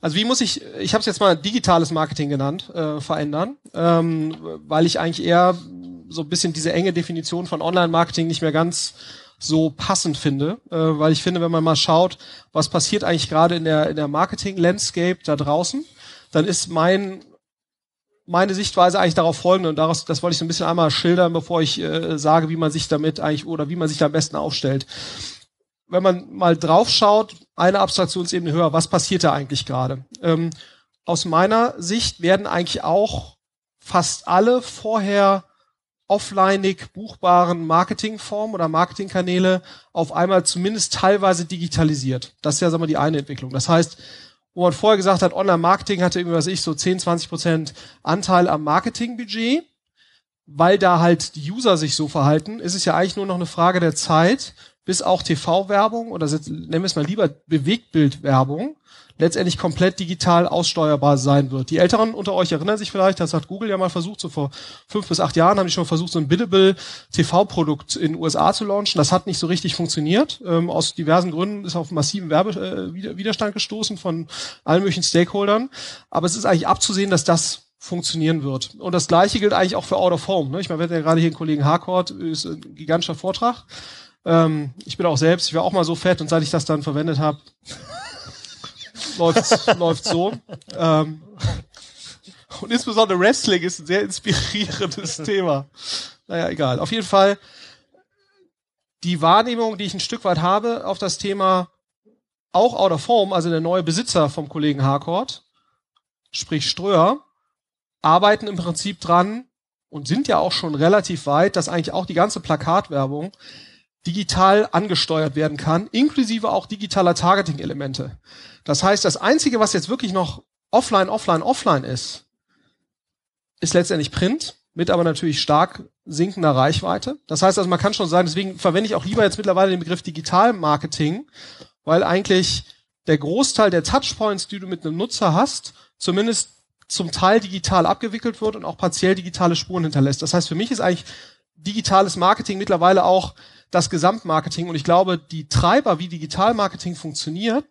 Also wie muss ich, ich habe es jetzt mal digitales Marketing genannt, äh, verändern, ähm, weil ich eigentlich eher so ein bisschen diese enge Definition von Online-Marketing nicht mehr ganz so passend finde, äh, weil ich finde, wenn man mal schaut, was passiert eigentlich gerade in der, in der Marketing-Landscape da draußen, dann ist mein meine Sichtweise eigentlich darauf folgende und daraus, das wollte ich so ein bisschen einmal schildern, bevor ich äh, sage, wie man sich damit eigentlich oder wie man sich da am besten aufstellt. Wenn man mal drauf schaut, eine Abstraktionsebene höher, was passiert da eigentlich gerade? Ähm, aus meiner Sicht werden eigentlich auch fast alle vorher offlineig buchbaren Marketingformen oder Marketingkanäle auf einmal zumindest teilweise digitalisiert. Das ist ja sagen wir, die eine Entwicklung. Das heißt, wo man vorher gesagt hat, Online-Marketing hatte irgendwie, was ich, so 10, 20 Prozent Anteil am Marketingbudget, weil da halt die User sich so verhalten, ist es ja eigentlich nur noch eine Frage der Zeit, bis auch TV-Werbung oder nennen wir es mal lieber Bewegtbildwerbung letztendlich komplett digital aussteuerbar sein wird. Die Älteren unter euch erinnern sich vielleicht, das hat Google ja mal versucht, so vor fünf bis acht Jahren haben die schon versucht, so ein biddable TV-Produkt in den USA zu launchen. Das hat nicht so richtig funktioniert. Ähm, aus diversen Gründen ist auf massiven Werbewiderstand äh, gestoßen von allen möglichen Stakeholdern. Aber es ist eigentlich abzusehen, dass das funktionieren wird. Und das Gleiche gilt eigentlich auch für Out of Home. Ne? Ich meine, wir hatten ja gerade hier einen Kollegen Harcourt, ist ein gigantischer Vortrag. Ähm, ich bin auch selbst, ich war auch mal so fett und seit ich das dann verwendet habe, läuft läuft so. Ähm, und insbesondere Wrestling ist ein sehr inspirierendes Thema. Naja, egal. Auf jeden Fall die Wahrnehmung, die ich ein Stück weit habe auf das Thema auch out of home, also der neue Besitzer vom Kollegen Harcourt, sprich Ströer, arbeiten im Prinzip dran und sind ja auch schon relativ weit, dass eigentlich auch die ganze Plakatwerbung digital angesteuert werden kann, inklusive auch digitaler Targeting-Elemente. Das heißt, das Einzige, was jetzt wirklich noch offline, offline, offline ist, ist letztendlich Print, mit aber natürlich stark sinkender Reichweite. Das heißt also, man kann schon sagen, deswegen verwende ich auch lieber jetzt mittlerweile den Begriff Digital-Marketing, weil eigentlich der Großteil der Touchpoints, die du mit einem Nutzer hast, zumindest zum Teil digital abgewickelt wird und auch partiell digitale Spuren hinterlässt. Das heißt, für mich ist eigentlich digitales Marketing mittlerweile auch das Gesamtmarketing. Und ich glaube, die Treiber, wie Digitalmarketing funktioniert,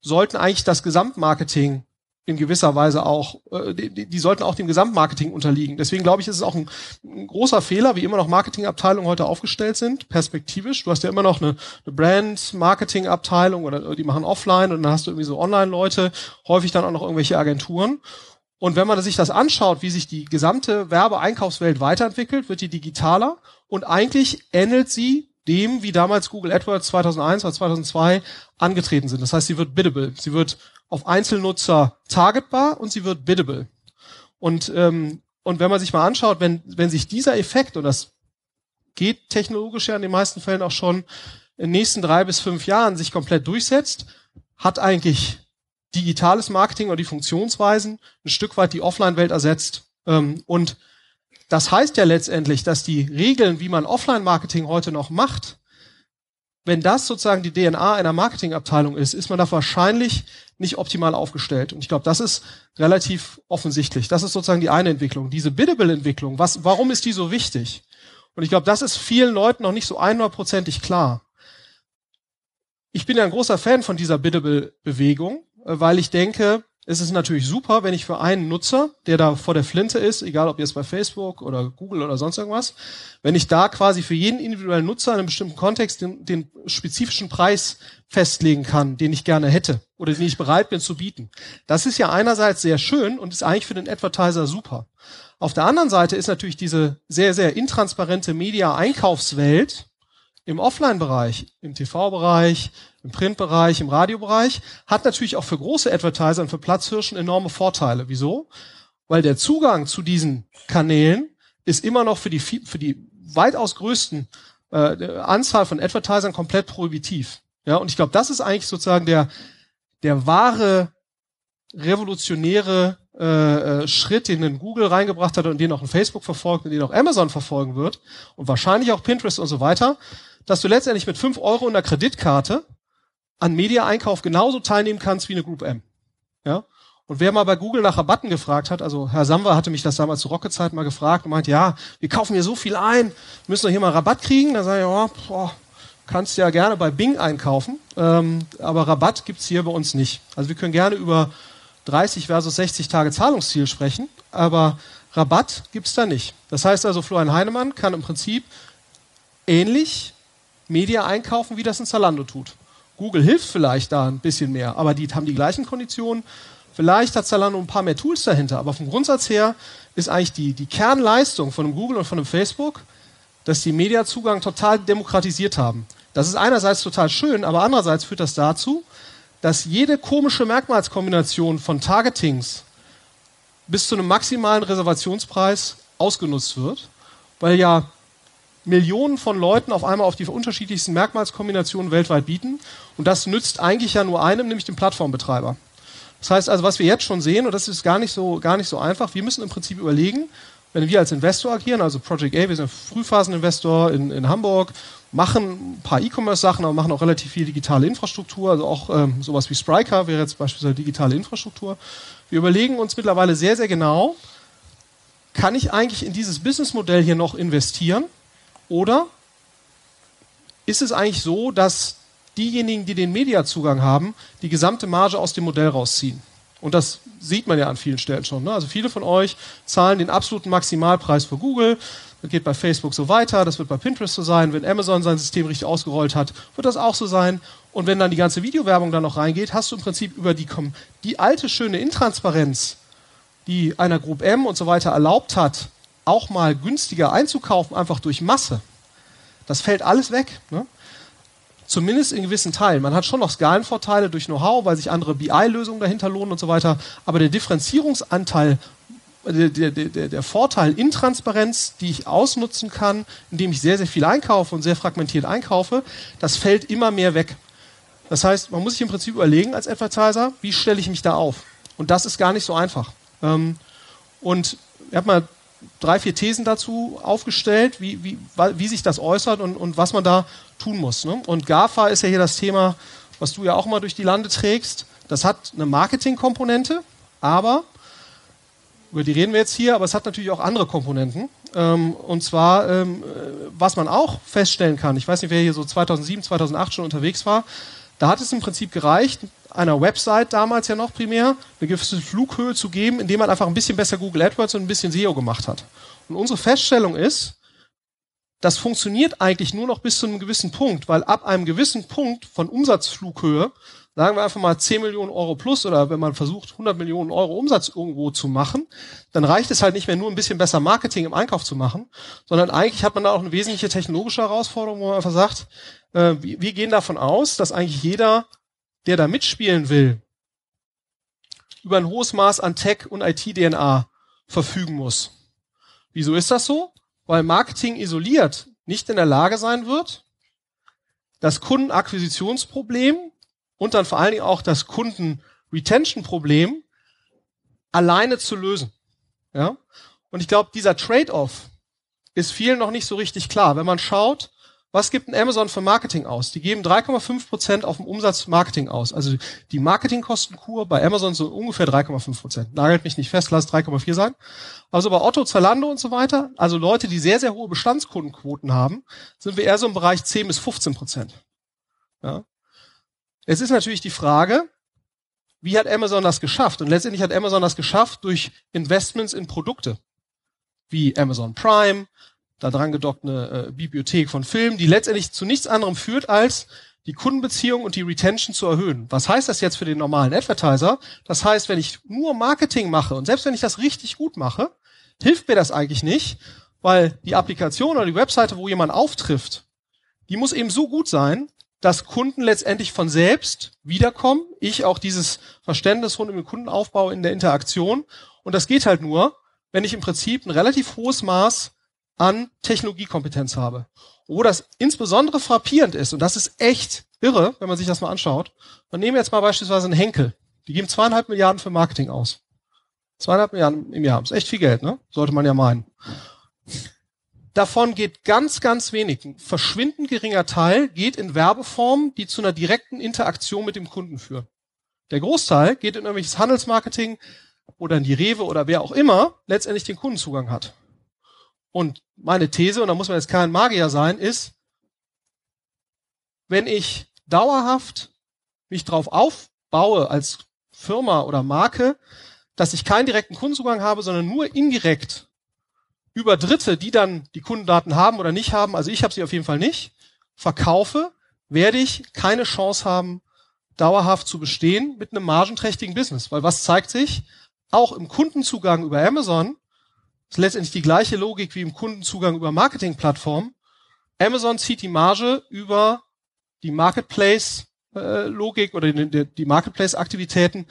sollten eigentlich das Gesamtmarketing in gewisser Weise auch, äh, die, die sollten auch dem Gesamtmarketing unterliegen. Deswegen glaube ich, ist es auch ein, ein, großer Fehler, wie immer noch Marketingabteilungen heute aufgestellt sind, perspektivisch. Du hast ja immer noch eine, eine Brand-Marketing-Abteilung oder die machen offline und dann hast du irgendwie so Online-Leute, häufig dann auch noch irgendwelche Agenturen. Und wenn man sich das anschaut, wie sich die gesamte Werbeeinkaufswelt weiterentwickelt, wird die digitaler und eigentlich ähnelt sie dem, wie damals Google AdWords 2001 oder 2002 angetreten sind. Das heißt, sie wird biddable. Sie wird auf Einzelnutzer targetbar und sie wird biddable. Und, ähm, und wenn man sich mal anschaut, wenn, wenn sich dieser Effekt, und das geht technologisch ja in den meisten Fällen auch schon in den nächsten drei bis fünf Jahren sich komplett durchsetzt, hat eigentlich digitales Marketing oder die Funktionsweisen ein Stück weit die Offline-Welt ersetzt. Ähm, und das heißt ja letztendlich, dass die Regeln, wie man Offline-Marketing heute noch macht, wenn das sozusagen die DNA einer Marketingabteilung ist, ist man da wahrscheinlich nicht optimal aufgestellt. Und ich glaube, das ist relativ offensichtlich. Das ist sozusagen die eine Entwicklung. Diese Biddable-Entwicklung, was, warum ist die so wichtig? Und ich glaube, das ist vielen Leuten noch nicht so einhundertprozentig klar. Ich bin ja ein großer Fan von dieser Biddable-Bewegung, äh, weil ich denke, es ist natürlich super, wenn ich für einen Nutzer, der da vor der Flinte ist, egal ob jetzt bei Facebook oder Google oder sonst irgendwas, wenn ich da quasi für jeden individuellen Nutzer in einem bestimmten Kontext den, den spezifischen Preis festlegen kann, den ich gerne hätte oder den ich bereit bin zu bieten. Das ist ja einerseits sehr schön und ist eigentlich für den Advertiser super. Auf der anderen Seite ist natürlich diese sehr, sehr intransparente Media-Einkaufswelt im Offline-Bereich, im TV-Bereich, im Print-Bereich, im Radiobereich, hat natürlich auch für große Advertiser und für Platzhirschen enorme Vorteile. Wieso? Weil der Zugang zu diesen Kanälen ist immer noch für die, für die weitaus größten äh, Anzahl von Advertisern komplett prohibitiv. Ja, und ich glaube, das ist eigentlich sozusagen der, der wahre revolutionäre äh, äh, Schritt, den in Google reingebracht hat und den auch in Facebook verfolgt und den auch Amazon verfolgen wird und wahrscheinlich auch Pinterest und so weiter, dass du letztendlich mit fünf Euro in der Kreditkarte an Media-Einkauf genauso teilnehmen kannst wie eine Group M. Ja? Und wer mal bei Google nach Rabatten gefragt hat, also Herr Samwer hatte mich das damals zu Rocket-Zeit mal gefragt und meint, ja, wir kaufen hier so viel ein, müssen wir hier mal Rabatt kriegen? Da sage ich, oh, boah, kannst ja gerne bei Bing einkaufen, ähm, aber Rabatt gibt's hier bei uns nicht. Also wir können gerne über 30 versus 60 Tage Zahlungsziel sprechen, aber Rabatt gibt's da nicht. Das heißt also, Florian Heinemann kann im Prinzip ähnlich Media einkaufen, wie das ein Zalando tut. Google hilft vielleicht da ein bisschen mehr, aber die haben die gleichen Konditionen. Vielleicht hat Zalando ein paar mehr Tools dahinter, aber vom Grundsatz her ist eigentlich die, die Kernleistung von einem Google und von einem Facebook, dass die Mediazugang total demokratisiert haben. Das ist einerseits total schön, aber andererseits führt das dazu, dass jede komische Merkmalskombination von Targetings bis zu einem maximalen Reservationspreis ausgenutzt wird, weil ja Millionen von Leuten auf einmal auf die unterschiedlichsten Merkmalskombinationen weltweit bieten. Und das nützt eigentlich ja nur einem, nämlich dem Plattformbetreiber. Das heißt also, was wir jetzt schon sehen, und das ist gar nicht so, gar nicht so einfach, wir müssen im Prinzip überlegen, wenn wir als Investor agieren, also Project A, wir sind Frühphaseninvestor in, in Hamburg, machen ein paar E-Commerce-Sachen, aber machen auch relativ viel digitale Infrastruktur, also auch ähm, sowas wie Spryker wäre jetzt beispielsweise digitale Infrastruktur. Wir überlegen uns mittlerweile sehr, sehr genau, kann ich eigentlich in dieses Businessmodell hier noch investieren oder ist es eigentlich so, dass diejenigen, die den Mediazugang haben, die gesamte Marge aus dem Modell rausziehen? Und das sieht man ja an vielen Stellen schon. Ne? Also viele von euch zahlen den absoluten Maximalpreis für Google. Das geht bei Facebook so weiter, das wird bei Pinterest so sein. Wenn Amazon sein System richtig ausgerollt hat, wird das auch so sein. Und wenn dann die ganze Videowerbung dann noch reingeht, hast du im Prinzip über die, die alte schöne Intransparenz, die einer Group M und so weiter erlaubt hat, auch mal günstiger einzukaufen, einfach durch Masse. Das fällt alles weg. Ne? Zumindest in gewissen Teilen. Man hat schon noch Skalenvorteile durch Know-how, weil sich andere BI-Lösungen dahinter lohnen und so weiter. Aber der Differenzierungsanteil, der, der, der, der Vorteil Intransparenz, die ich ausnutzen kann, indem ich sehr, sehr viel einkaufe und sehr fragmentiert einkaufe, das fällt immer mehr weg. Das heißt, man muss sich im Prinzip überlegen als Advertiser, wie stelle ich mich da auf? Und das ist gar nicht so einfach. Ähm, und ich habe mal drei, vier Thesen dazu aufgestellt, wie, wie, wie sich das äußert und, und was man da tun muss. Ne? Und GAFA ist ja hier das Thema, was du ja auch mal durch die Lande trägst. Das hat eine Marketingkomponente, aber, über die reden wir jetzt hier, aber es hat natürlich auch andere Komponenten. Ähm, und zwar, ähm, was man auch feststellen kann, ich weiß nicht, wer hier so 2007, 2008 schon unterwegs war, da hat es im Prinzip gereicht, einer Website damals ja noch primär, eine gewisse Flughöhe zu geben, indem man einfach ein bisschen besser Google AdWords und ein bisschen SEO gemacht hat. Und unsere Feststellung ist, das funktioniert eigentlich nur noch bis zu einem gewissen Punkt, weil ab einem gewissen Punkt von Umsatzflughöhe, sagen wir einfach mal 10 Millionen Euro plus oder wenn man versucht 100 Millionen Euro Umsatz irgendwo zu machen, dann reicht es halt nicht mehr nur ein bisschen besser Marketing im Einkauf zu machen, sondern eigentlich hat man da auch eine wesentliche technologische Herausforderung, wo man einfach sagt, äh, wir, wir gehen davon aus, dass eigentlich jeder, der da mitspielen will, über ein hohes Maß an Tech und IT-DNA verfügen muss. Wieso ist das so? Weil Marketing isoliert nicht in der Lage sein wird, das Kundenakquisitionsproblem und dann vor allen Dingen auch das Kunden-Retention-Problem alleine zu lösen. Ja? Und ich glaube, dieser Trade-off ist vielen noch nicht so richtig klar. Wenn man schaut, was gibt ein Amazon für Marketing aus? Die geben 3,5 Prozent auf dem Umsatz Marketing aus. Also die Marketingkostenkur bei Amazon so ungefähr 3,5 Prozent. Nagelt mich nicht fest, lass 3,4 sein. Also bei Otto, Zalando und so weiter, also Leute, die sehr, sehr hohe Bestandskundenquoten haben, sind wir eher so im Bereich 10 bis 15 Prozent. Ja. Es ist natürlich die Frage, wie hat Amazon das geschafft? Und letztendlich hat Amazon das geschafft durch Investments in Produkte wie Amazon Prime, da dran gedockt eine äh, Bibliothek von Filmen, die letztendlich zu nichts anderem führt, als die Kundenbeziehung und die Retention zu erhöhen. Was heißt das jetzt für den normalen Advertiser? Das heißt, wenn ich nur Marketing mache und selbst wenn ich das richtig gut mache, hilft mir das eigentlich nicht, weil die Applikation oder die Webseite, wo jemand auftrifft, die muss eben so gut sein, dass Kunden letztendlich von selbst wiederkommen. Ich auch dieses Verständnis rund um den Kundenaufbau in der Interaktion. Und das geht halt nur, wenn ich im Prinzip ein relativ hohes Maß an Technologiekompetenz habe. Wo das insbesondere frappierend ist, und das ist echt irre, wenn man sich das mal anschaut. Man nehmen jetzt mal beispielsweise einen Henkel. Die geben zweieinhalb Milliarden für Marketing aus. Zweieinhalb Milliarden im Jahr. Ist echt viel Geld, ne? Sollte man ja meinen. Davon geht ganz, ganz wenig. Ein verschwindend geringer Teil geht in Werbeformen, die zu einer direkten Interaktion mit dem Kunden führen. Der Großteil geht in irgendwelches Handelsmarketing oder in die Rewe oder wer auch immer letztendlich den Kundenzugang hat. Und meine These, und da muss man jetzt kein Magier sein, ist, wenn ich dauerhaft mich drauf aufbaue als Firma oder Marke, dass ich keinen direkten Kundenzugang habe, sondern nur indirekt über Dritte, die dann die Kundendaten haben oder nicht haben, also ich habe sie auf jeden Fall nicht, verkaufe, werde ich keine Chance haben, dauerhaft zu bestehen mit einem margenträchtigen Business. Weil was zeigt sich? Auch im Kundenzugang über Amazon ist letztendlich die gleiche Logik wie im Kundenzugang über Marketingplattformen. Amazon zieht die Marge über die Marketplace-Logik äh, oder die, die Marketplace-Aktivitäten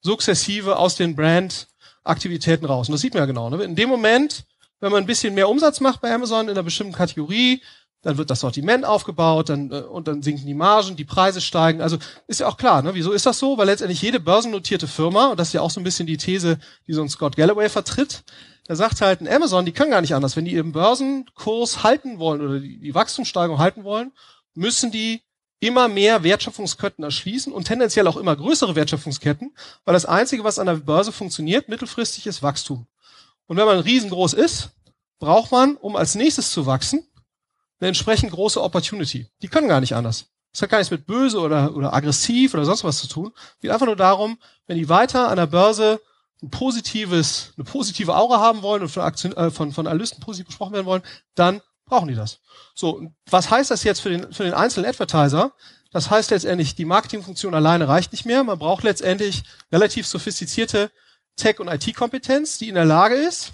sukzessive aus den Brand-Aktivitäten raus. Und das sieht man ja genau. Ne? In dem Moment, wenn man ein bisschen mehr Umsatz macht bei Amazon in einer bestimmten Kategorie, dann wird das Sortiment aufgebaut, dann äh, und dann sinken die Margen, die Preise steigen. Also ist ja auch klar, ne? Wieso ist das so? Weil letztendlich jede börsennotierte Firma, und das ist ja auch so ein bisschen die These, die so ein Scott Galloway vertritt, da sagt halt ein Amazon, die können gar nicht anders. Wenn die ihren Börsenkurs halten wollen oder die, die Wachstumssteigerung halten wollen, müssen die immer mehr Wertschöpfungsketten erschließen und tendenziell auch immer größere Wertschöpfungsketten, weil das Einzige, was an der Börse funktioniert, mittelfristig ist Wachstum. Und wenn man riesengroß ist, braucht man, um als nächstes zu wachsen, eine entsprechend große Opportunity. Die können gar nicht anders. Das hat gar nichts mit böse oder, oder aggressiv oder sonst was zu tun. Es geht einfach nur darum, wenn die weiter an der Börse ein positives, eine positive Aura haben wollen und von, Aktien, äh, von, von Analysten positiv besprochen werden wollen, dann brauchen die das. So, was heißt das jetzt für den, für den einzelnen Advertiser? Das heißt letztendlich, die Marketingfunktion alleine reicht nicht mehr. Man braucht letztendlich relativ sophistizierte Tech- und IT-Kompetenz, die in der Lage ist,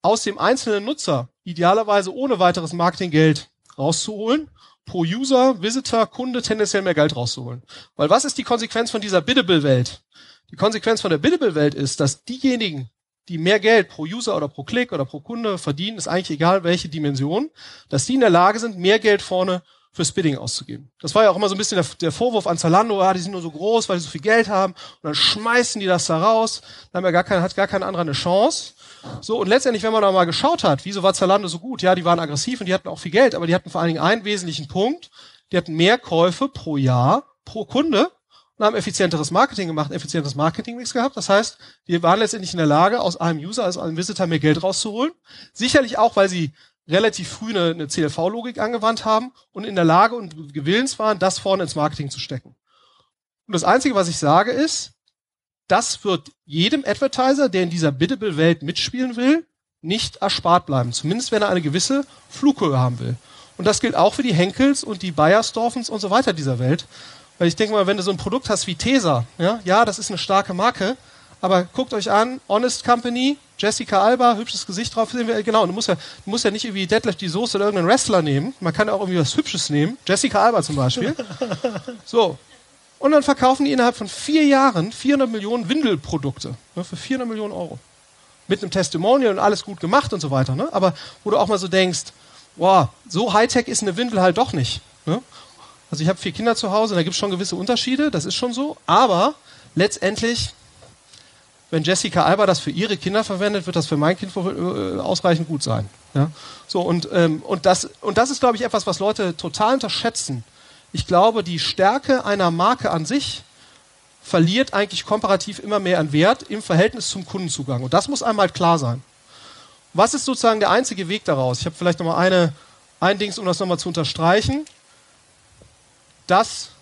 aus dem einzelnen Nutzer idealerweise ohne weiteres Marketinggeld rauszuholen, pro User, Visitor, Kunde tendenziell mehr Geld rauszuholen. Weil was ist die Konsequenz von dieser Biddable-Welt? Die Konsequenz von der Biddable-Welt ist, dass diejenigen, die mehr Geld pro User oder pro Klick oder pro Kunde verdienen, ist eigentlich egal welche Dimension, dass die in der Lage sind, mehr Geld vorne fürs Bidding auszugeben. Das war ja auch immer so ein bisschen der, der Vorwurf an Zalando, ah, die sind nur so groß, weil sie so viel Geld haben und dann schmeißen die das da raus, dann haben ja gar kein, hat gar kein anderer eine Chance. So, und letztendlich, wenn man da mal geschaut hat, wieso war Zalando so gut? Ja, die waren aggressiv und die hatten auch viel Geld, aber die hatten vor allen Dingen einen wesentlichen Punkt, die hatten mehr Käufe pro Jahr, pro Kunde und haben effizienteres Marketing gemacht, effizientes Marketingmix gehabt. Das heißt, die waren letztendlich in der Lage, aus einem User, aus einem Visitor mehr Geld rauszuholen. Sicherlich auch, weil sie relativ früh eine, eine CLV-Logik angewandt haben und in der Lage und gewillens waren, das vorne ins Marketing zu stecken. Und das Einzige, was ich sage, ist, das wird jedem Advertiser, der in dieser Biddable-Welt mitspielen will, nicht erspart bleiben. Zumindest wenn er eine gewisse Flughöhe haben will. Und das gilt auch für die Henkels und die Bayersdorfens und so weiter dieser Welt. Weil ich denke mal, wenn du so ein Produkt hast wie Tesa, ja, ja, das ist eine starke Marke, aber guckt euch an, Honest Company, Jessica Alba, hübsches Gesicht drauf, sehen wir, genau, du musst ja, du musst ja nicht irgendwie Deadlift die Soße oder irgendeinen Wrestler nehmen, man kann ja auch irgendwie was Hübsches nehmen, Jessica Alba zum Beispiel. So. Und dann verkaufen die innerhalb von vier Jahren 400 Millionen Windelprodukte, ne, für 400 Millionen Euro. Mit einem Testimonial und alles gut gemacht und so weiter, ne? Aber wo du auch mal so denkst, wow, so Hightech ist eine Windel halt doch nicht. Ne? Also ich habe vier Kinder zu Hause, da gibt es schon gewisse Unterschiede, das ist schon so, aber letztendlich wenn Jessica Alba das für ihre Kinder verwendet, wird das für mein Kind äh, ausreichend gut sein. Ja? So, und, ähm, und, das, und das ist, glaube ich, etwas, was Leute total unterschätzen. Ich glaube, die Stärke einer Marke an sich verliert eigentlich komparativ immer mehr an Wert im Verhältnis zum Kundenzugang. Und das muss einmal klar sein. Was ist sozusagen der einzige Weg daraus? Ich habe vielleicht nochmal eine, ein Dings, um das nochmal zu unterstreichen. Das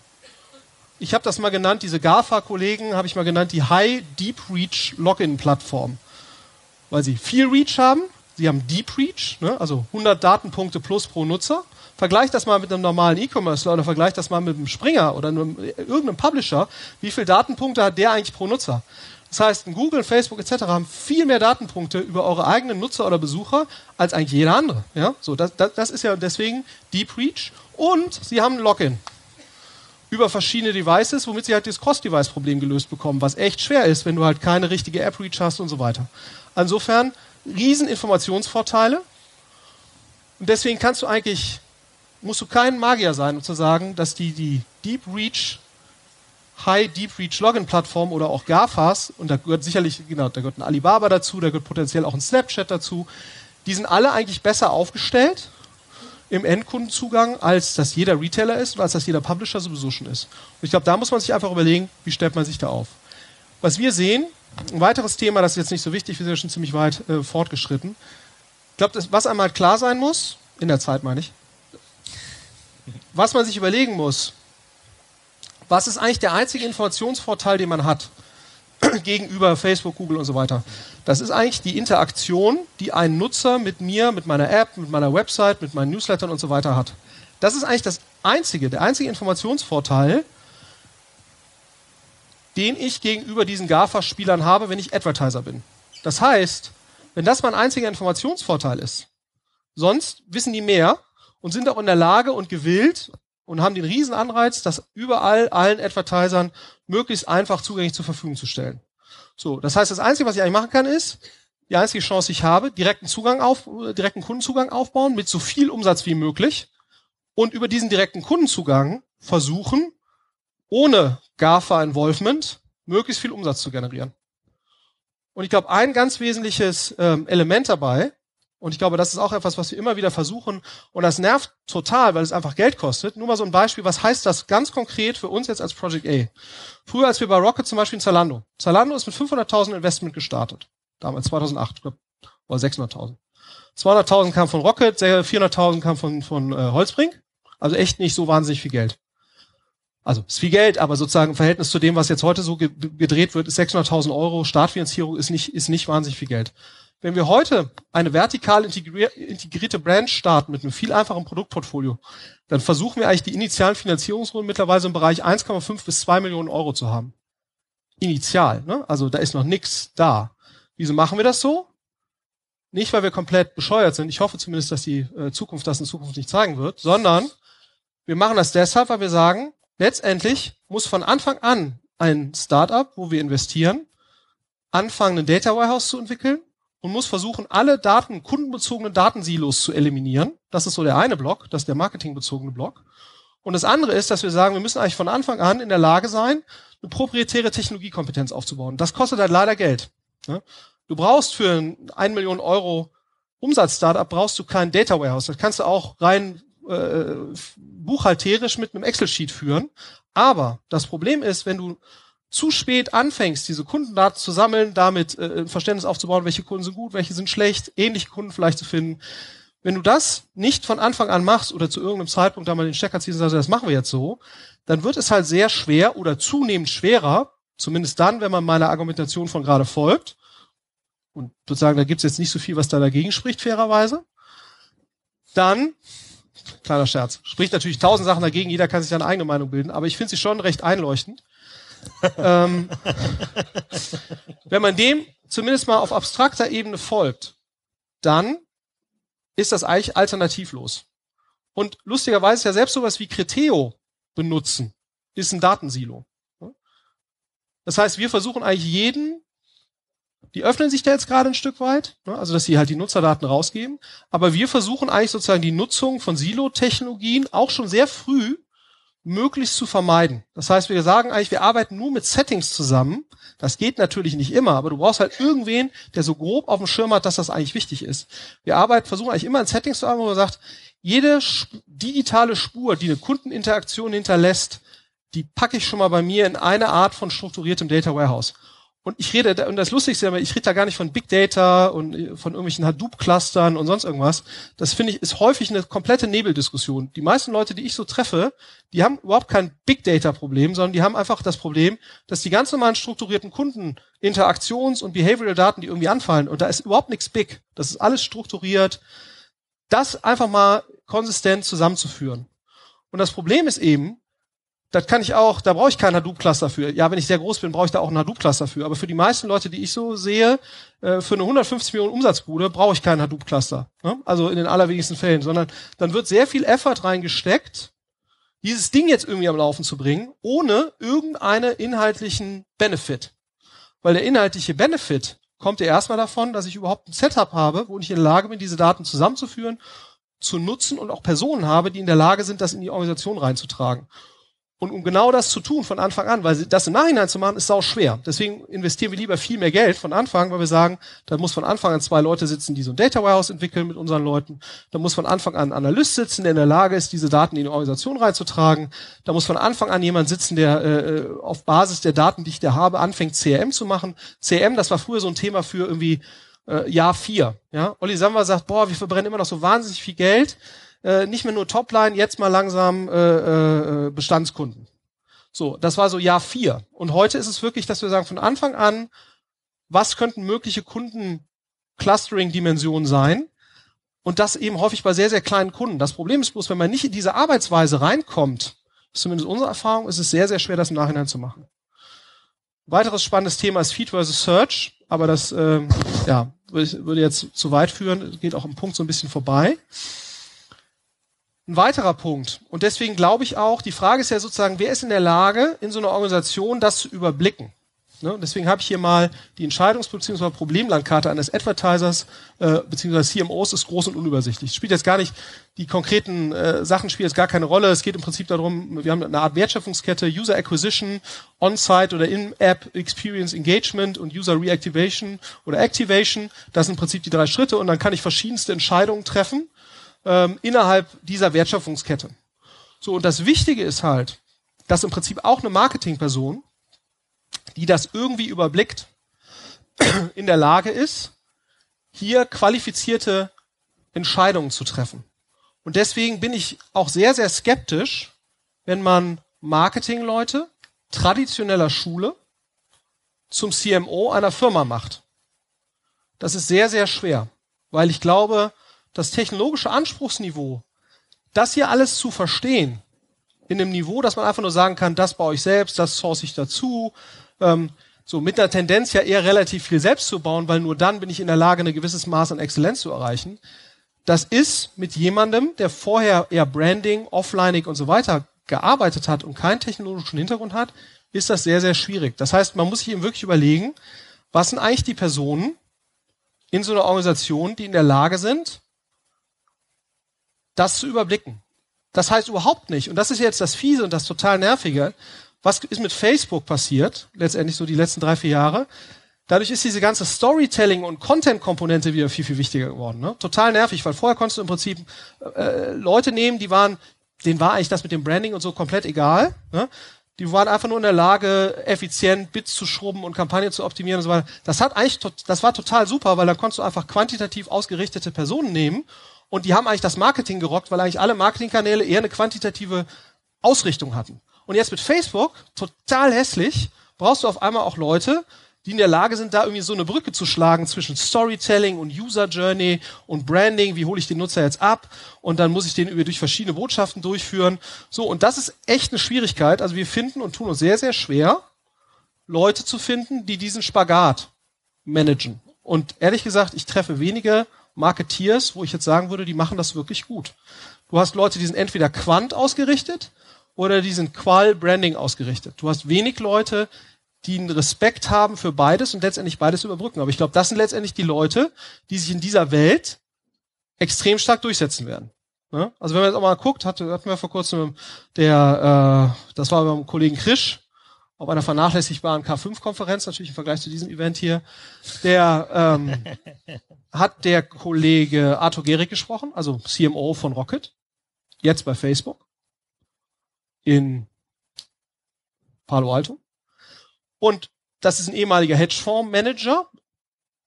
ich habe das mal genannt, diese GAFA-Kollegen habe ich mal genannt, die High Deep Reach Login-Plattform. Weil sie viel Reach haben, sie haben Deep Reach, ne, also 100 Datenpunkte plus pro Nutzer. Vergleich das mal mit einem normalen E-Commerce oder vergleich das mal mit einem Springer oder einem, irgendeinem Publisher. Wie viele Datenpunkte hat der eigentlich pro Nutzer? Das heißt, Google, Facebook etc. haben viel mehr Datenpunkte über eure eigenen Nutzer oder Besucher als eigentlich jeder andere. Ja? So, das, das, das ist ja deswegen Deep Reach. Und sie haben ein Login über verschiedene Devices, womit sie halt das Cross-Device-Problem gelöst bekommen, was echt schwer ist, wenn du halt keine richtige App-Reach hast und so weiter. Insofern riesen Informationsvorteile. Und deswegen kannst du eigentlich, musst du kein Magier sein, um zu sagen, dass die, die Deep Reach, High Deep Reach Login Plattform oder auch GAFAs, und da gehört sicherlich, genau, da gehört ein Alibaba dazu, da gehört potenziell auch ein Snapchat dazu, die sind alle eigentlich besser aufgestellt im Endkundenzugang, als das jeder Retailer ist und als das jeder Publisher sowieso schon ist. Und ich glaube, da muss man sich einfach überlegen, wie stellt man sich da auf. Was wir sehen, ein weiteres Thema, das ist jetzt nicht so wichtig, wir sind ja schon ziemlich weit äh, fortgeschritten. Ich glaube, was einmal klar sein muss, in der Zeit meine ich, was man sich überlegen muss, was ist eigentlich der einzige Informationsvorteil, den man hat? gegenüber Facebook, Google und so weiter. Das ist eigentlich die Interaktion, die ein Nutzer mit mir, mit meiner App, mit meiner Website, mit meinen Newslettern und so weiter hat. Das ist eigentlich das einzige, der einzige Informationsvorteil, den ich gegenüber diesen GAFA-Spielern habe, wenn ich Advertiser bin. Das heißt, wenn das mein einziger Informationsvorteil ist, sonst wissen die mehr und sind auch in der Lage und gewillt und haben den riesen Anreiz, das überall allen Advertisern möglichst einfach zugänglich zur Verfügung zu stellen. So, das heißt, das Einzige, was ich eigentlich machen kann, ist, die einzige Chance, die ich habe, direkten Zugang auf, direkten Kundenzugang aufbauen mit so viel Umsatz wie möglich und über diesen direkten Kundenzugang versuchen, ohne GAFA-Involvement möglichst viel Umsatz zu generieren. Und ich glaube, ein ganz wesentliches ähm, Element dabei, und ich glaube, das ist auch etwas, was wir immer wieder versuchen, und das nervt total, weil es einfach Geld kostet. Nur mal so ein Beispiel, was heißt das ganz konkret für uns jetzt als Project A? Früher, als wir bei Rocket zum Beispiel in Zalando. Zalando ist mit 500.000 Investment gestartet. Damals 2008, glaub, oder 600.000. 200.000 kam von Rocket, 400.000 kam von, von äh, Holzbrink. Also echt nicht so wahnsinnig viel Geld. Also ist viel Geld, aber sozusagen im Verhältnis zu dem, was jetzt heute so ge gedreht wird, ist 600.000 Euro Startfinanzierung ist nicht, ist nicht wahnsinnig viel Geld. Wenn wir heute eine vertikal integrierte Brand starten mit einem viel einfachen Produktportfolio, dann versuchen wir eigentlich die initialen Finanzierungsrunden mittlerweile im Bereich 1,5 bis 2 Millionen Euro zu haben. Initial, ne? Also da ist noch nichts da. Wieso machen wir das so? Nicht, weil wir komplett bescheuert sind. Ich hoffe zumindest, dass die äh, Zukunft das in Zukunft nicht zeigen wird, sondern wir machen das deshalb, weil wir sagen, letztendlich muss von Anfang an ein Startup, wo wir investieren, anfangen, ein Data Warehouse zu entwickeln und muss versuchen, alle Daten, kundenbezogenen Datensilos zu eliminieren. Das ist so der eine Block, das ist der marketingbezogene Block. Und das andere ist, dass wir sagen, wir müssen eigentlich von Anfang an in der Lage sein, eine proprietäre Technologiekompetenz aufzubauen. Das kostet halt leider Geld. Du brauchst für ein 1 Million Euro Umsatz-Startup brauchst du kein Data Warehouse. Das kannst du auch rein äh, buchhalterisch mit einem Excel-Sheet führen. Aber das Problem ist, wenn du zu spät anfängst, diese Kundendaten zu sammeln, damit äh, Verständnis aufzubauen, welche Kunden sind gut, welche sind schlecht, ähnliche Kunden vielleicht zu finden. Wenn du das nicht von Anfang an machst oder zu irgendeinem Zeitpunkt da mal den Stecker ziehst und sagst, das machen wir jetzt so, dann wird es halt sehr schwer oder zunehmend schwerer, zumindest dann, wenn man meiner Argumentation von gerade folgt, und sozusagen, da gibt's jetzt nicht so viel, was da dagegen spricht, fairerweise, dann Kleiner Scherz. Spricht natürlich tausend Sachen dagegen, jeder kann sich seine eigene Meinung bilden, aber ich finde sie schon recht einleuchtend. Ähm, wenn man dem zumindest mal auf abstrakter Ebene folgt, dann ist das eigentlich alternativlos. Und lustigerweise ist ja selbst sowas wie Criteo benutzen, ist ein Datensilo. Das heißt, wir versuchen eigentlich jeden die öffnen sich da jetzt gerade ein Stück weit, ne? also dass sie halt die Nutzerdaten rausgeben. Aber wir versuchen eigentlich sozusagen die Nutzung von Silo-Technologien auch schon sehr früh möglichst zu vermeiden. Das heißt, wir sagen eigentlich, wir arbeiten nur mit Settings zusammen. Das geht natürlich nicht immer, aber du brauchst halt irgendwen, der so grob auf dem Schirm hat, dass das eigentlich wichtig ist. Wir arbeiten, versuchen eigentlich immer in Settings zu arbeiten, wo man sagt, jede digitale Spur, die eine Kundeninteraktion hinterlässt, die packe ich schon mal bei mir in eine Art von strukturiertem Data Warehouse. Und ich rede, und das Lustigste, ich rede da gar nicht von Big Data und äh, von irgendwelchen Hadoop-Clustern und sonst irgendwas. Das finde ich, ist häufig eine komplette Nebeldiskussion. Die meisten Leute, die ich so treffe, die haben überhaupt kein Big Data-Problem, sondern die haben einfach das Problem, dass die ganz normalen strukturierten Kunden Interaktions- und Behavioral-Daten, die irgendwie anfallen, und da ist überhaupt nichts Big. Das ist alles strukturiert. Das einfach mal konsistent zusammenzuführen. Und das Problem ist eben, das kann ich auch, da brauche ich keinen Hadoop-Cluster für. Ja, wenn ich sehr groß bin, brauche ich da auch einen Hadoop-Cluster für. Aber für die meisten Leute, die ich so sehe, äh, für eine 150 Millionen Umsatzbude brauche ich keinen Hadoop-Cluster. Ne? Also in den allerwenigsten Fällen, sondern dann wird sehr viel Effort reingesteckt, dieses Ding jetzt irgendwie am Laufen zu bringen, ohne irgendeinen inhaltlichen Benefit. Weil der inhaltliche Benefit kommt ja erstmal davon, dass ich überhaupt ein Setup habe, wo ich in der Lage bin, diese Daten zusammenzuführen, zu nutzen und auch Personen habe, die in der Lage sind, das in die Organisation reinzutragen. Und um genau das zu tun von Anfang an, weil das im Nachhinein zu machen, ist sau schwer. Deswegen investieren wir lieber viel mehr Geld von Anfang, weil wir sagen, da muss von Anfang an zwei Leute sitzen, die so ein Data Warehouse entwickeln mit unseren Leuten. Da muss von Anfang an ein Analyst sitzen, der in der Lage ist, diese Daten in die Organisation reinzutragen. Da muss von Anfang an jemand sitzen, der äh, auf Basis der Daten, die ich da habe, anfängt CRM zu machen. CRM, das war früher so ein Thema für irgendwie äh, Jahr vier. Ja, Olli Samba sagt, boah, wir verbrennen immer noch so wahnsinnig viel Geld äh, nicht mehr nur Topline, jetzt mal langsam äh, äh, Bestandskunden. So, das war so Jahr vier. Und heute ist es wirklich, dass wir sagen, von Anfang an, was könnten mögliche Kunden-Clustering-Dimensionen sein? Und das eben häufig bei sehr, sehr kleinen Kunden. Das Problem ist bloß, wenn man nicht in diese Arbeitsweise reinkommt, zumindest unsere Erfahrung, ist es sehr, sehr schwer, das im Nachhinein zu machen. Weiteres spannendes Thema ist Feed versus Search, aber das äh, ja, würde jetzt zu weit führen, geht auch im Punkt so ein bisschen vorbei. Ein weiterer Punkt, und deswegen glaube ich auch, die Frage ist ja sozusagen, wer ist in der Lage, in so einer Organisation das zu überblicken? Ne? Deswegen habe ich hier mal die Entscheidungs- bzw. Problemlandkarte eines Advertisers äh, bzw. CMOs ist groß und unübersichtlich. Spielt jetzt gar nicht, die konkreten äh, Sachen spielen jetzt gar keine Rolle. Es geht im Prinzip darum, wir haben eine Art Wertschöpfungskette, User Acquisition, On-Site oder In-App Experience Engagement und User Reactivation oder Activation. Das sind im Prinzip die drei Schritte und dann kann ich verschiedenste Entscheidungen treffen ähm, innerhalb dieser Wertschöpfungskette. So, und das Wichtige ist halt, dass im Prinzip auch eine Marketingperson die das irgendwie überblickt, in der Lage ist, hier qualifizierte Entscheidungen zu treffen. Und deswegen bin ich auch sehr, sehr skeptisch, wenn man Marketingleute traditioneller Schule zum CMO einer Firma macht. Das ist sehr, sehr schwer, weil ich glaube, das technologische Anspruchsniveau, das hier alles zu verstehen, in einem Niveau, dass man einfach nur sagen kann, das baue ich selbst, das source ich dazu, ähm, so mit einer Tendenz ja eher relativ viel selbst zu bauen, weil nur dann bin ich in der Lage, ein gewisses Maß an Exzellenz zu erreichen. Das ist mit jemandem, der vorher eher Branding, Offlining und so weiter gearbeitet hat und keinen technologischen Hintergrund hat, ist das sehr, sehr schwierig. Das heißt, man muss sich eben wirklich überlegen, was sind eigentlich die Personen in so einer Organisation, die in der Lage sind, das zu überblicken. Das heißt überhaupt nicht, und das ist jetzt das Fiese und das total Nervige, was ist mit Facebook passiert, letztendlich so die letzten drei, vier Jahre? Dadurch ist diese ganze Storytelling- und Content-Komponente wieder viel, viel wichtiger geworden. Ne? Total nervig, weil vorher konntest du im Prinzip äh, Leute nehmen, die waren, denen war eigentlich das mit dem Branding und so komplett egal. Ne? Die waren einfach nur in der Lage, effizient Bits zu schrubben und Kampagnen zu optimieren und so weiter. Das hat eigentlich, das war total super, weil dann konntest du einfach quantitativ ausgerichtete Personen nehmen und die haben eigentlich das Marketing gerockt, weil eigentlich alle Marketingkanäle eher eine quantitative Ausrichtung hatten. Und jetzt mit Facebook, total hässlich, brauchst du auf einmal auch Leute, die in der Lage sind, da irgendwie so eine Brücke zu schlagen zwischen Storytelling und User Journey und Branding. Wie hole ich den Nutzer jetzt ab? Und dann muss ich den über durch verschiedene Botschaften durchführen. So, und das ist echt eine Schwierigkeit. Also wir finden und tun uns sehr, sehr schwer, Leute zu finden, die diesen Spagat managen. Und ehrlich gesagt, ich treffe wenige Marketeers, wo ich jetzt sagen würde, die machen das wirklich gut. Du hast Leute, die sind entweder quant ausgerichtet, oder die sind Qual-Branding ausgerichtet. Du hast wenig Leute, die einen Respekt haben für beides und letztendlich beides überbrücken. Aber ich glaube, das sind letztendlich die Leute, die sich in dieser Welt extrem stark durchsetzen werden. Ne? Also wenn man jetzt auch mal guckt, hatte, hatten wir vor kurzem der, äh, das war beim Kollegen Krisch, auf einer vernachlässigbaren K5-Konferenz, natürlich im Vergleich zu diesem Event hier, der ähm, hat der Kollege Arthur Gehrig gesprochen, also CMO von Rocket, jetzt bei Facebook in Palo Alto. Und das ist ein ehemaliger Hedgefondsmanager,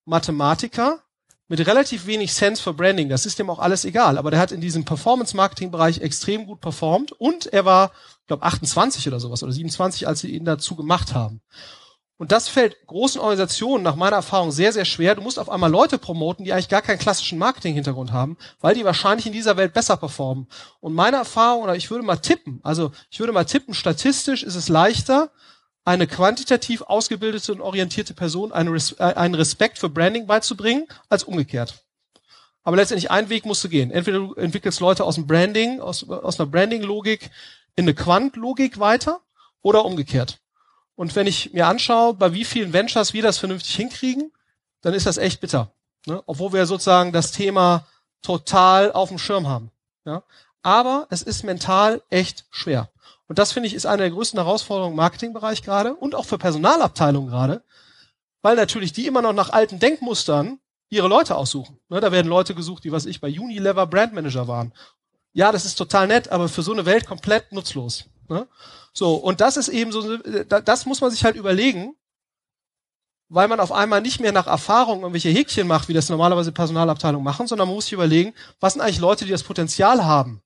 Mathematiker mit relativ wenig Sense für Branding. Das ist dem auch alles egal. Aber der hat in diesem Performance-Marketing-Bereich extrem gut performt und er war, ich glaube, 28 oder sowas oder 27, als sie ihn dazu gemacht haben. Und das fällt großen Organisationen nach meiner Erfahrung sehr, sehr schwer. Du musst auf einmal Leute promoten, die eigentlich gar keinen klassischen Marketing-Hintergrund haben, weil die wahrscheinlich in dieser Welt besser performen. Und meine Erfahrung, oder ich würde mal tippen, also ich würde mal tippen, statistisch ist es leichter, eine quantitativ ausgebildete und orientierte Person einen, äh, einen Respekt für Branding beizubringen, als umgekehrt. Aber letztendlich ein Weg musst du gehen. Entweder du entwickelst Leute aus dem Branding, aus, aus einer Branding-Logik in eine Quant-Logik weiter oder umgekehrt. Und wenn ich mir anschaue, bei wie vielen Ventures wir das vernünftig hinkriegen, dann ist das echt bitter. Ne? Obwohl wir sozusagen das Thema total auf dem Schirm haben. Ja? Aber es ist mental echt schwer. Und das finde ich ist eine der größten Herausforderungen im Marketingbereich gerade und auch für Personalabteilungen gerade, weil natürlich die immer noch nach alten Denkmustern ihre Leute aussuchen. Ne, da werden Leute gesucht, die was ich bei Unilever Brandmanager waren. Ja, das ist total nett, aber für so eine Welt komplett nutzlos. Ne? So, und das ist eben so, das muss man sich halt überlegen, weil man auf einmal nicht mehr nach Erfahrung irgendwelche Häkchen macht, wie das normalerweise Personalabteilungen machen, sondern man muss sich überlegen, was sind eigentlich Leute, die das Potenzial haben,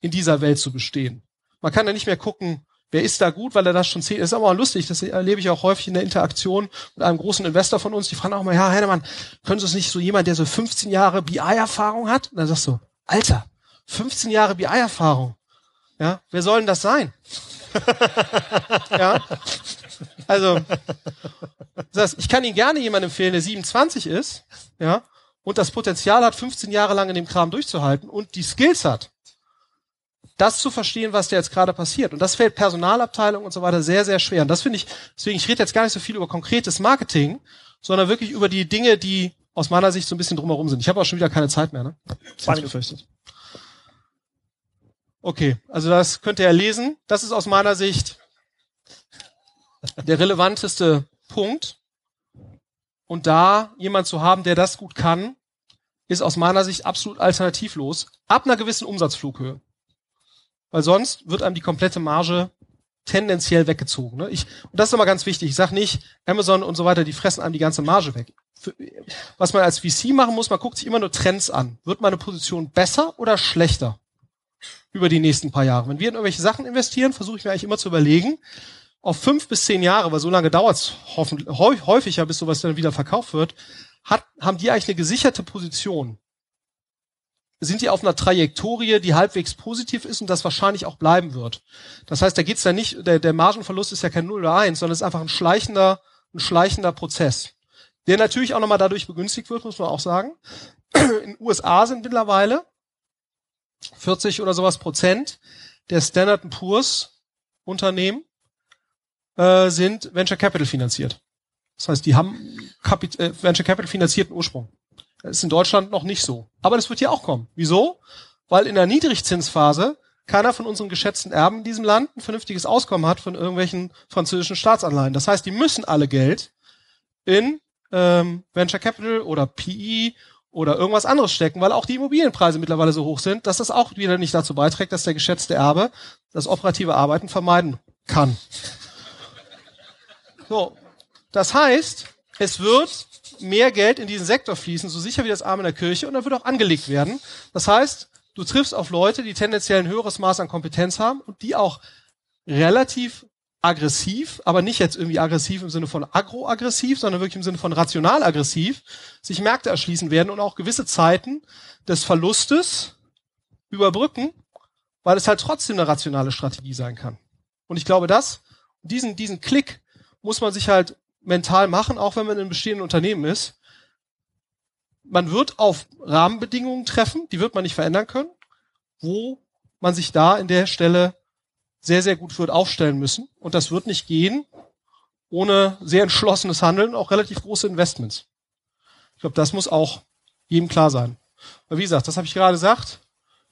in dieser Welt zu bestehen. Man kann ja nicht mehr gucken, Wer ist da gut, weil er das schon zehn, das ist aber auch lustig, das erlebe ich auch häufig in der Interaktion mit einem großen Investor von uns, die fragen auch mal, ja, Heinemann, können Sie es nicht so jemand, der so 15 Jahre BI-Erfahrung hat? Und dann sagst du, Alter, 15 Jahre BI-Erfahrung. Ja, wer soll denn das sein? ja. Also, das heißt, ich kann Ihnen gerne jemanden empfehlen, der 27 ist, ja, und das Potenzial hat, 15 Jahre lang in dem Kram durchzuhalten und die Skills hat das zu verstehen, was da jetzt gerade passiert. Und das fällt Personalabteilung und so weiter sehr, sehr schwer. Und das finde ich, deswegen, ich rede jetzt gar nicht so viel über konkretes Marketing, sondern wirklich über die Dinge, die aus meiner Sicht so ein bisschen drumherum sind. Ich habe auch schon wieder keine Zeit mehr, ne? Zwei. Okay, also das könnt ihr ja lesen. Das ist aus meiner Sicht der relevanteste Punkt. Und da jemand zu haben, der das gut kann, ist aus meiner Sicht absolut alternativlos. Ab einer gewissen Umsatzflughöhe weil sonst wird einem die komplette Marge tendenziell weggezogen. Ne? Ich, und das ist immer ganz wichtig. Ich sage nicht, Amazon und so weiter, die fressen einem die ganze Marge weg. Für, was man als VC machen muss, man guckt sich immer nur Trends an. Wird meine Position besser oder schlechter über die nächsten paar Jahre? Wenn wir in irgendwelche Sachen investieren, versuche ich mir eigentlich immer zu überlegen, auf fünf bis zehn Jahre, weil so lange dauert es häufig ja, bis sowas dann wieder verkauft wird, hat, haben die eigentlich eine gesicherte Position sind die auf einer Trajektorie, die halbwegs positiv ist und das wahrscheinlich auch bleiben wird. Das heißt, da geht's da nicht, der, der Margenverlust ist ja kein 0 oder 1, sondern es ist einfach ein schleichender, ein schleichender Prozess. Der natürlich auch nochmal dadurch begünstigt wird, muss man auch sagen. In den USA sind mittlerweile 40 oder sowas Prozent der Standard Poor's Unternehmen äh, sind Venture Capital finanziert. Das heißt, die haben Kapit äh, Venture Capital finanzierten Ursprung. Das ist in Deutschland noch nicht so. Aber das wird hier auch kommen. Wieso? Weil in der Niedrigzinsphase keiner von unseren geschätzten Erben in diesem Land ein vernünftiges Auskommen hat von irgendwelchen französischen Staatsanleihen. Das heißt, die müssen alle Geld in ähm, Venture Capital oder PE oder irgendwas anderes stecken, weil auch die Immobilienpreise mittlerweile so hoch sind, dass das auch wieder nicht dazu beiträgt, dass der geschätzte Erbe das operative Arbeiten vermeiden kann. So, das heißt, es wird mehr Geld in diesen Sektor fließen, so sicher wie das Arm in der Kirche, und dann wird auch angelegt werden. Das heißt, du triffst auf Leute, die tendenziell ein höheres Maß an Kompetenz haben und die auch relativ aggressiv, aber nicht jetzt irgendwie aggressiv im Sinne von agroaggressiv, sondern wirklich im Sinne von rational aggressiv, sich Märkte erschließen werden und auch gewisse Zeiten des Verlustes überbrücken, weil es halt trotzdem eine rationale Strategie sein kann. Und ich glaube, das, diesen, diesen Klick muss man sich halt mental machen, auch wenn man in einem bestehenden Unternehmen ist. Man wird auf Rahmenbedingungen treffen, die wird man nicht verändern können, wo man sich da in der Stelle sehr, sehr gut wird aufstellen müssen. Und das wird nicht gehen ohne sehr entschlossenes Handeln, auch relativ große Investments. Ich glaube, das muss auch jedem klar sein. Aber wie gesagt, das habe ich gerade gesagt.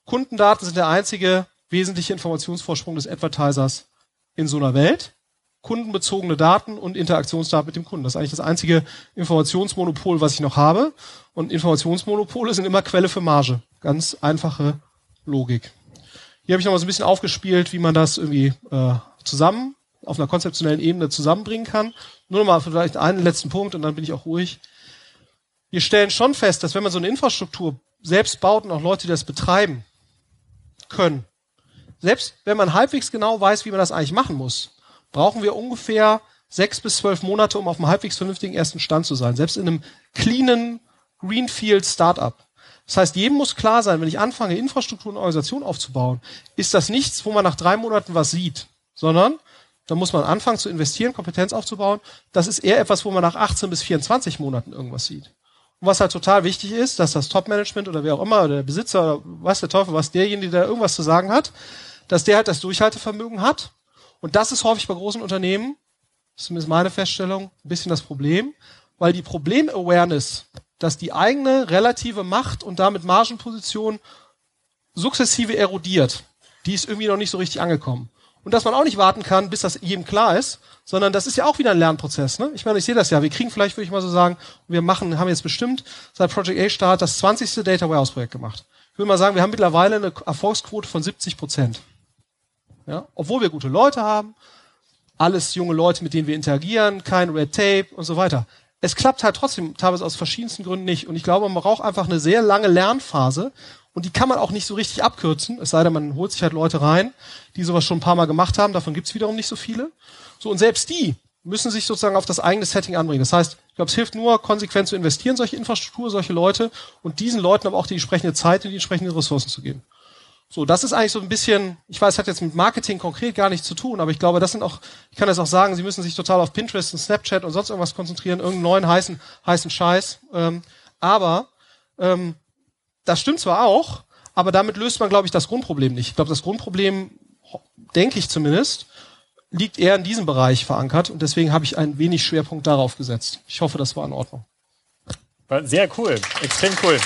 Kundendaten sind der einzige wesentliche Informationsvorsprung des Advertisers in so einer Welt kundenbezogene Daten und Interaktionsdaten mit dem Kunden. Das ist eigentlich das einzige Informationsmonopol, was ich noch habe. Und Informationsmonopole sind immer Quelle für Marge. Ganz einfache Logik. Hier habe ich noch mal so ein bisschen aufgespielt, wie man das irgendwie äh, zusammen auf einer konzeptionellen Ebene zusammenbringen kann. Nur noch mal vielleicht einen letzten Punkt und dann bin ich auch ruhig. Wir stellen schon fest, dass wenn man so eine Infrastruktur selbst baut und auch Leute, die das betreiben können, selbst wenn man halbwegs genau weiß, wie man das eigentlich machen muss, brauchen wir ungefähr sechs bis zwölf Monate, um auf einem halbwegs vernünftigen ersten Stand zu sein. Selbst in einem cleanen Greenfield Startup. Das heißt, jedem muss klar sein, wenn ich anfange, Infrastruktur und Organisation aufzubauen, ist das nichts, wo man nach drei Monaten was sieht, sondern da muss man anfangen zu investieren, Kompetenz aufzubauen. Das ist eher etwas, wo man nach 18 bis 24 Monaten irgendwas sieht. Und was halt total wichtig ist, dass das Top-Management oder wer auch immer, oder der Besitzer oder was der Teufel, was derjenige, der irgendwas zu sagen hat, dass der halt das Durchhaltevermögen hat und das ist häufig bei großen Unternehmen, zumindest meine Feststellung, ein bisschen das Problem, weil die Problem-Awareness, dass die eigene relative Macht und damit Margenposition sukzessive erodiert, die ist irgendwie noch nicht so richtig angekommen. Und dass man auch nicht warten kann, bis das jedem klar ist, sondern das ist ja auch wieder ein Lernprozess. Ne? Ich meine, ich sehe das ja. Wir kriegen vielleicht, würde ich mal so sagen, wir machen, haben jetzt bestimmt seit Project A Start das 20. Data Warehouse Projekt gemacht. Ich würde mal sagen, wir haben mittlerweile eine Erfolgsquote von 70 Prozent. Ja? Obwohl wir gute Leute haben, alles junge Leute, mit denen wir interagieren, kein Red Tape und so weiter. Es klappt halt trotzdem teilweise aus verschiedensten Gründen nicht. Und ich glaube, man braucht einfach eine sehr lange Lernphase. und die kann man auch nicht so richtig abkürzen, es sei denn, man holt sich halt Leute rein, die sowas schon ein paar Mal gemacht haben, davon gibt's wiederum nicht so viele. So, und selbst die müssen sich sozusagen auf das eigene Setting anbringen. Das heißt, ich glaube, es hilft nur, konsequent zu investieren, solche Infrastruktur, solche Leute und diesen Leuten aber auch die entsprechende Zeit und die entsprechenden Ressourcen zu geben. So, das ist eigentlich so ein bisschen, ich weiß, hat jetzt mit Marketing konkret gar nichts zu tun, aber ich glaube, das sind auch, ich kann das auch sagen, Sie müssen sich total auf Pinterest und Snapchat und sonst irgendwas konzentrieren, irgendeinen neuen heißen, heißen Scheiß. Ähm, aber ähm, das stimmt zwar auch, aber damit löst man, glaube ich, das Grundproblem nicht. Ich glaube, das Grundproblem, denke ich zumindest, liegt eher in diesem Bereich verankert und deswegen habe ich einen wenig Schwerpunkt darauf gesetzt. Ich hoffe, das war in Ordnung. War sehr cool, extrem cool.